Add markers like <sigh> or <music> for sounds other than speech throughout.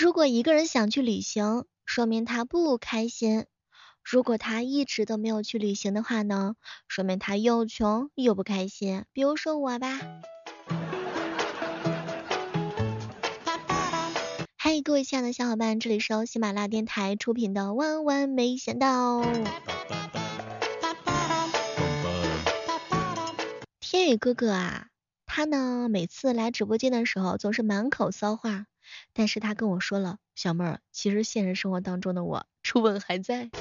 如果一个人想去旅行，说明他不开心；如果他一直都没有去旅行的话呢，说明他又穷又不开心。比如说我吧。嗨，各位亲爱的小伙伴，这里是由喜马拉雅电台出品的《万万没想到》。天宇哥哥啊，他呢每次来直播间的时候总是满口骚话，但是他跟我说了，小妹儿，其实现实生活当中的我初吻还在。<laughs>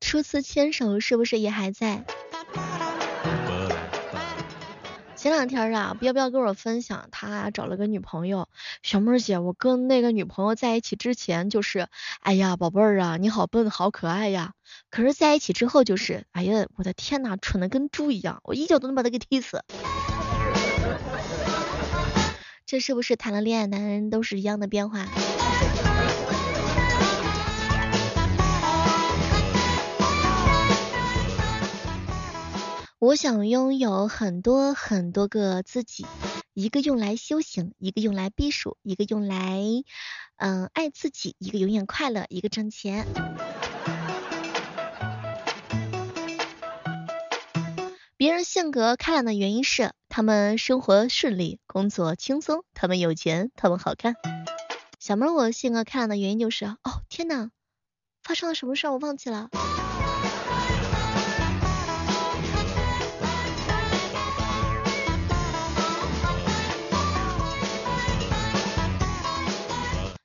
初次牵手是不是也还在？前两天啊，彪彪跟我分享？他找了个女朋友，小妹儿姐，我跟那个女朋友在一起之前就是，哎呀，宝贝儿啊，你好笨，好可爱呀。可是在一起之后就是，哎呀，我的天呐，蠢的跟猪一样，我一脚都能把他给踢死。这是不是谈了恋爱男人都是一样的变化？我想拥有很多很多个自己，一个用来修行，一个用来避暑，一个用来嗯爱自己，一个永远快乐，一个挣钱。别人性格开朗的原因是他们生活顺利，工作轻松，他们有钱，他们好看。小妹，我性格开朗的原因就是哦天呐，发生了什么事儿我忘记了。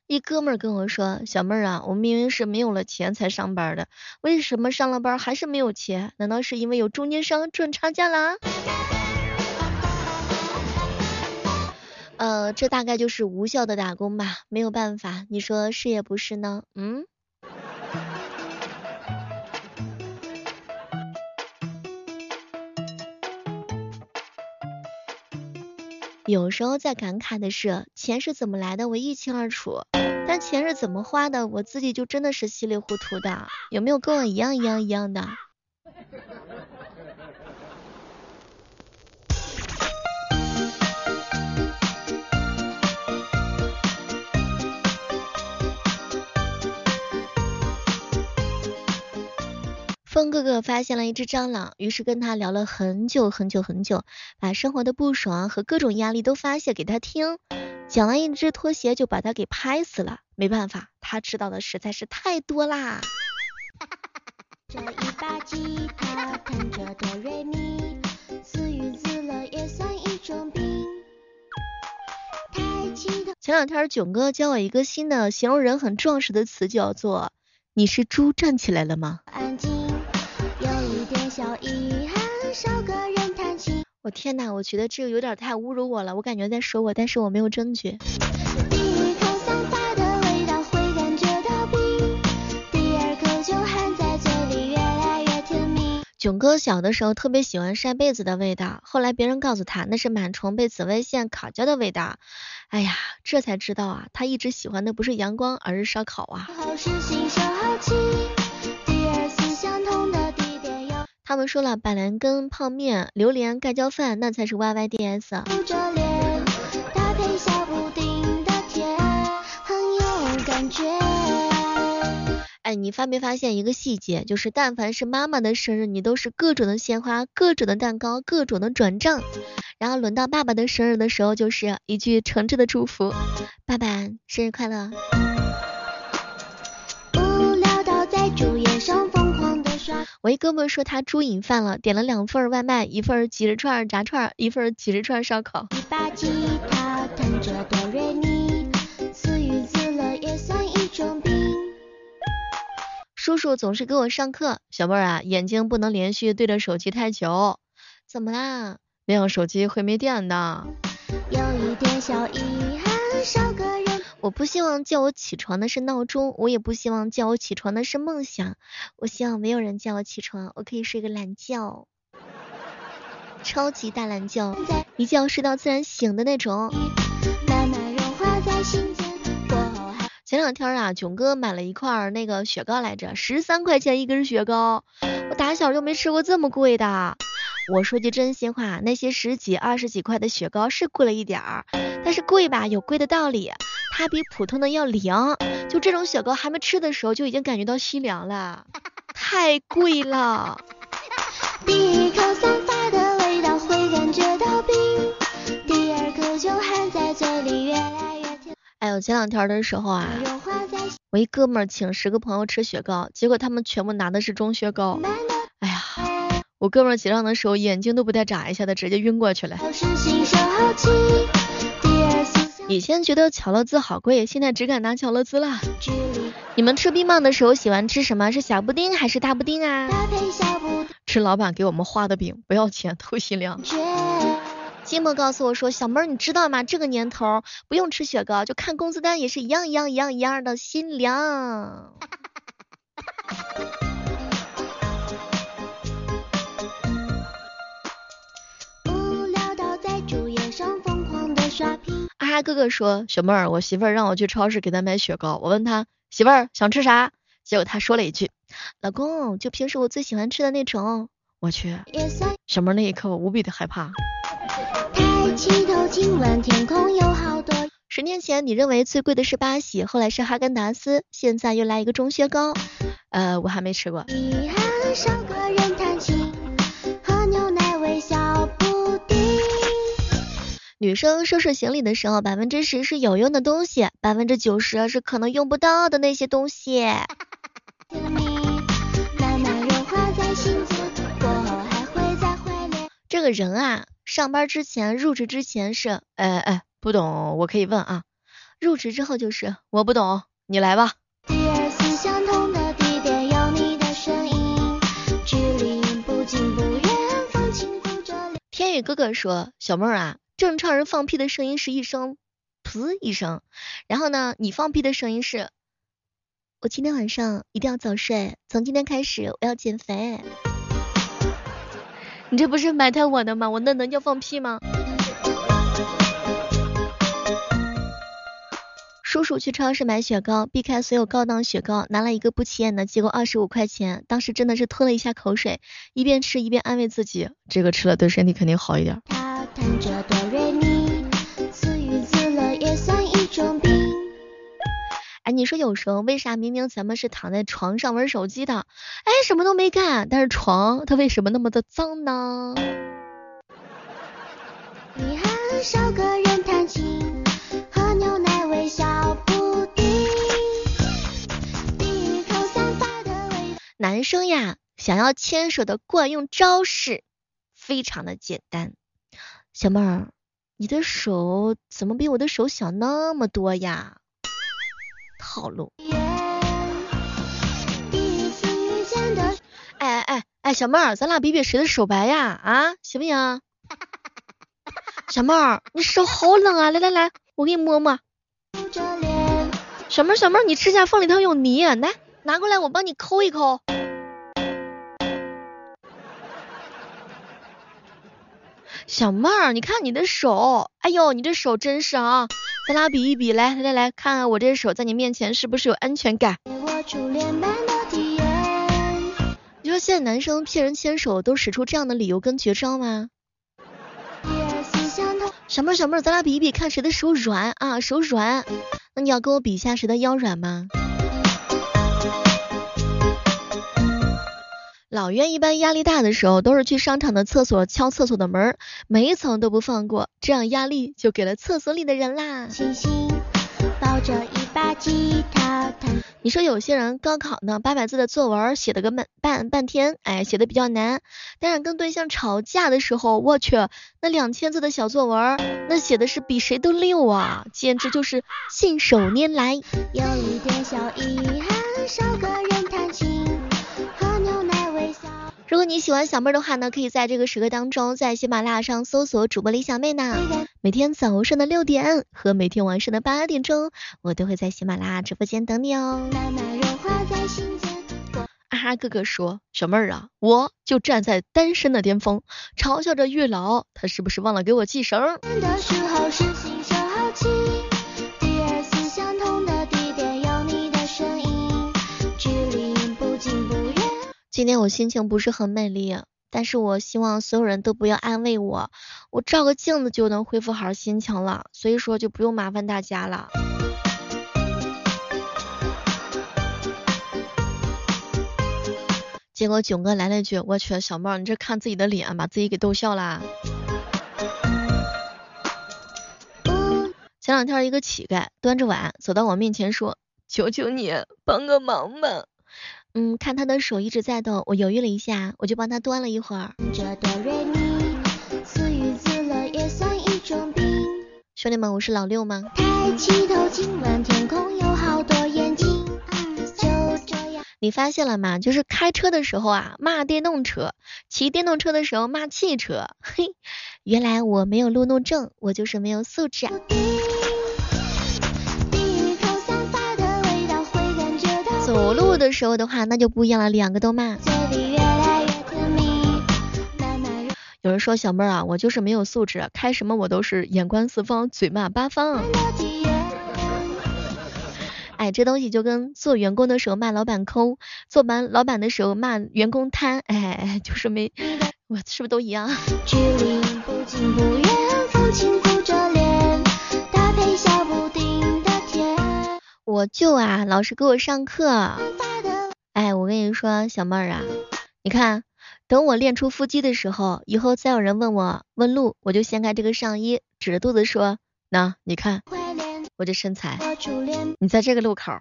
一哥们儿跟我说：“小妹儿啊，我明明是没有了钱才上班的，为什么上了班还是没有钱？难道是因为有中间商赚差价啦？”呃，这大概就是无效的打工吧，没有办法，你说是也不是呢？嗯。有时候在感慨的是，钱是怎么来的，我一清二楚，但钱是怎么花的，我自己就真的是稀里糊涂的。有没有跟我一样一样一样的？风哥哥发现了一只蟑螂，于是跟他聊了很久很久很久，把生活的不爽和各种压力都发泄给他听。讲完一只拖鞋就把它给拍死了。没办法，他知道的实在是太多啦。<laughs> 这一把吉他弹着哆瑞咪，自娱自乐也算一种病。前两天囧哥教我一个新的形容人很壮实的词，叫做“你是猪站起来了吗？”安静。我天哪，我觉得这个有点太侮辱我了，我感觉在说我，但是我没有证据。囧哥小的时候特别喜欢晒被子的味道，后来别人告诉他那是螨虫被紫外线烤焦的味道，哎呀，这才知道啊，他一直喜欢的不是阳光，而是烧烤啊。他们说了，板蓝根、泡面、榴莲、盖浇饭，那才是 Y Y D S。哎，你发没发现一个细节？就是但凡是妈妈的生日，你都是各种的鲜花、各种的蛋糕、各种的转账，然后轮到爸爸的生日的时候，就是一句诚挚的祝福：爸爸生日快乐。我一哥们说他猪瘾犯了，点了两份外卖，一份几十串炸串，一份几十串烧烤。一把吉他弹着哆瑞咪，自娱自乐也算一种病。叔叔总是给我上课，小妹儿啊，眼睛不能连续对着手机太久。怎么啦？那样手机会没电的。有一点小遗憾，少个。我不希望叫我起床的是闹钟，我也不希望叫我起床的是梦想。我希望没有人叫我起床，我可以睡个懒觉，超级大懒觉，一觉睡到自然醒的那种。前两天啊，囧哥买了一块那个雪糕来着，十三块钱一根雪糕，我打小就没吃过这么贵的。我说句真心话，那些十几、二十几块的雪糕是贵了一点儿，但是贵吧有贵的道理，它比普通的要凉。就这种雪糕还没吃的时候就已经感觉到心凉了，太贵了。<laughs> 第一口散发的味道会感觉到冰，第二口就含在嘴里越来。哎呦，前两天的时候啊，我一哥们请十个朋友吃雪糕，结果他们全部拿的是中雪糕。哎呀，我哥们结账的时候眼睛都不带眨一下的，直接晕过去了。以前觉得巧乐兹好贵，现在只敢拿巧乐兹了。你们吃冰棒的时候喜欢吃什么？是小布丁还是大布丁啊？吃老板给我们画的饼，不要钱，<laughs> 透心凉。寂寞告诉我说：“小妹儿，你知道吗？这个年头不用吃雪糕，就看工资单也是一样一样一样一样的心凉。” <laughs> 他哥哥说：“小妹儿，我媳妇儿让我去超市给她买雪糕。我问她媳妇儿想吃啥，结果她说了一句：老公，就平时我最喜欢吃的那种。我去，小妹儿那一刻我无比的害怕。”，十年前你认为最贵的是巴西，后来是哈根达斯，现在又来一个中雪糕。呃，我还没吃过。遗憾少个人弹琴，女生收拾行李的时候，百分之十是有用的东西，百分之九十是可能用不到的那些东西。<laughs> 这个人啊。上班之前，入职之前是，哎哎，不懂我可以问啊。入职之后就是我不懂，你来吧。天宇哥哥说，小妹儿啊，正常人放屁的声音是一声噗一声，然后呢，你放屁的声音是，我今天晚上一定要早睡，从今天开始我要减肥。你这不是埋汰我的吗？我那能叫放屁吗？叔叔去超市买雪糕，避开所有高档雪糕，拿了一个不起眼的，结果二十五块钱。当时真的是吞了一下口水，一边吃一边安慰自己，这个吃了对身体肯定好一点。哎，你说有时候为啥明明咱们是躺在床上玩手机的，哎，什么都没干，但是床它为什么那么的脏呢？你和小客人弹琴，喝牛奶，微笑不停。鼻头散发的味男生呀，想要牵手的惯用招式非常的简单，小妹儿，你的手怎么比我的手小那么多呀？套路。哎哎哎哎，小妹儿，咱俩比比谁的手白呀？啊，行不行？小妹儿，你手好冷啊！来来来，我给你摸摸。小妹儿，小妹儿，你指甲缝里头有泥，来拿过来，我帮你抠一抠。小妹儿，你看你的手，哎呦，你这手真是啊。咱俩比一比，来来来，看看我这手在你面前是不是有安全感？你说现在男生骗人牵手都使出这样的理由跟绝招吗？小妹儿小妹儿，咱俩比一比，看谁的手软啊，手软。那你要跟我比一下谁的腰软吗？老袁一般压力大的时候，都是去商场的厕所敲厕所的门，每一层都不放过，这样压力就给了厕所里的人啦。抱着一把吉他你说有些人高考呢，八百字的作文写了个半半半天，哎，写的比较难。但是跟对象吵架的时候，我去，那两千字的小作文，那写的是比谁都溜啊，简直就是信手拈来。有一点小遗你喜欢小妹的话呢，可以在这个时刻当中，在喜马拉雅上搜索主播李小妹呢。每天早上的六点和每天晚上的八点钟，我都会在喜马拉雅直播间等你哦。啊哈哥哥说，小妹儿啊，我就站在单身的巅峰，嘲笑着月老，他是不是忘了给我系绳？今天我心情不是很美丽，但是我希望所有人都不要安慰我，我照个镜子就能恢复好心情了，所以说就不用麻烦大家了。结果囧哥来了一句：“我去，小猫，你这看自己的脸，把自己给逗笑了。”前两天一个乞丐端着碗走到我面前说：“求求你帮个忙吧。”嗯，看他的手一直在抖，我犹豫了一下，我就帮他端了一会儿。兄弟们，我是老六吗？抬起头，今晚天空有好多眼睛。你发现了吗？就是开车的时候啊骂电动车，骑电动车的时候骂汽车。嘿，原来我没有路怒症，我就是没有素质。啊。走路的时候的话，那就不一样了，两个都骂。有人说小妹儿啊，我就是没有素质，开什么我都是眼观四方，嘴骂八方。哎，这东西就跟做员工的时候骂老板抠，做完老板的时候骂员工贪，哎，就是没，我是不是都一样？我舅啊，老是给我上课。哎，我跟你说，小妹儿啊，你看，等我练出腹肌的时候，以后再有人问我问路，我就掀开这个上衣，指着肚子说，那你看。我这身材，你在这个路口，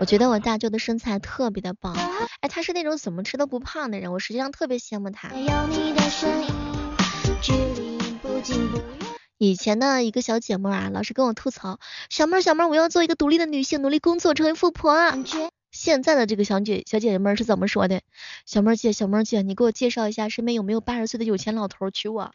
我觉得我大舅的身材特别的棒，哎，他是那种怎么吃都不胖的人，我实际上特别羡慕他。以前呢一个小姐妹啊，老是跟我吐槽，小妹儿小妹儿，我要做一个独立的女性，努力工作，成为富婆。现在的这个小姐小姐姐们是怎么说的？小妹儿姐小妹儿姐，你给我介绍一下，身边有没有八十岁的有钱老头娶我？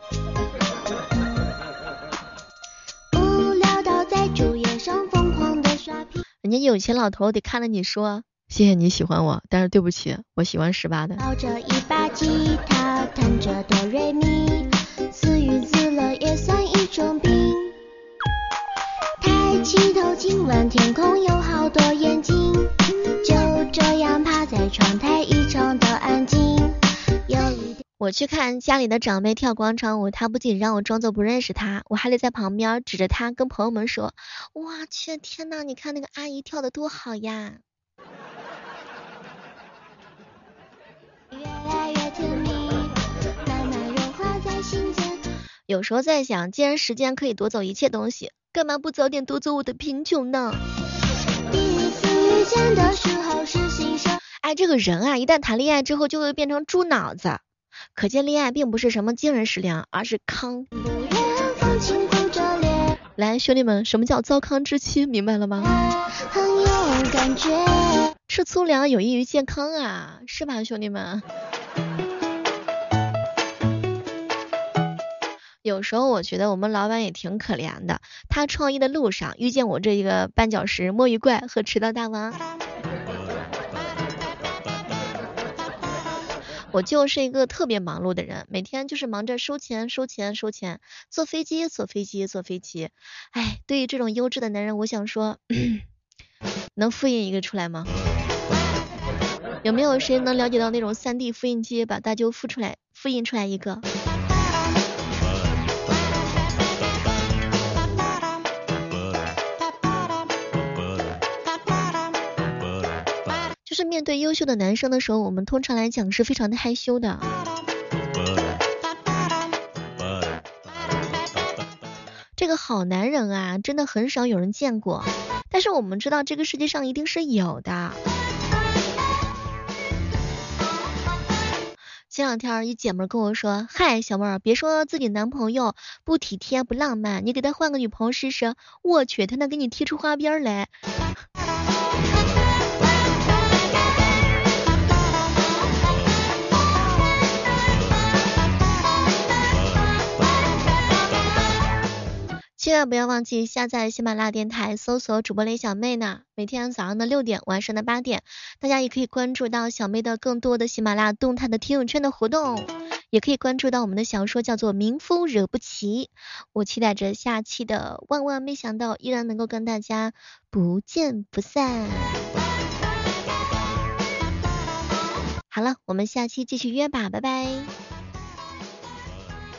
人家有钱老头得看着你说，谢谢你喜欢我，但是对不起，我喜欢十八的。抱着一把吉他，弹着哆瑞咪，自娱自种病。抬起头，今晚天空有好多眼睛，就这样趴在窗台，异常的安静。有一点我去看家里的长辈跳广场舞，他不仅让我装作不认识他，我还得在旁边指着他跟朋友们说：“我去，天呐，你看那个阿姨跳的多好呀！”有时候在想，既然时间可以夺走一切东西，干嘛不早点夺走我的贫穷呢？哎，这个人啊，一旦谈恋爱之后，就会变成猪脑子。可见恋爱并不是什么惊人食粮，而是糠。来，兄弟们，什么叫糟糠之妻？明白了吗？吃粗粮有益于健康啊，是吧，兄弟们？有时候我觉得我们老板也挺可怜的，他创业的路上遇见我这一个绊脚石、摸鱼怪和迟到大王。我就是一个特别忙碌的人，每天就是忙着收钱、收钱、收钱，坐飞机、坐飞机、坐飞机。哎，对于这种优质的男人，我想说，<clears throat> 能复印一个出来吗？有没有谁能了解到那种三 D 复印机，把大舅复出来，复印出来一个？面对优秀的男生的时候，我们通常来讲是非常的害羞的。这个好男人啊，真的很少有人见过，但是我们知道这个世界上一定是有的。前两天一姐们跟我说：“嗨，小妹儿，别说自己男朋友不体贴不浪漫，你给他换个女朋友试试，我去，他能给你踢出花边来。”千万不要忘记下载喜马拉雅电台，搜索主播雷小妹呢。每天早上的六点，晚上的八点，大家也可以关注到小妹的更多的喜马拉雅动态的听友圈的活动，也可以关注到我们的小说叫做《民夫惹不起》。我期待着下期的，万万没想到依然能够跟大家不见不散。好了，我们下期继续约吧，拜拜。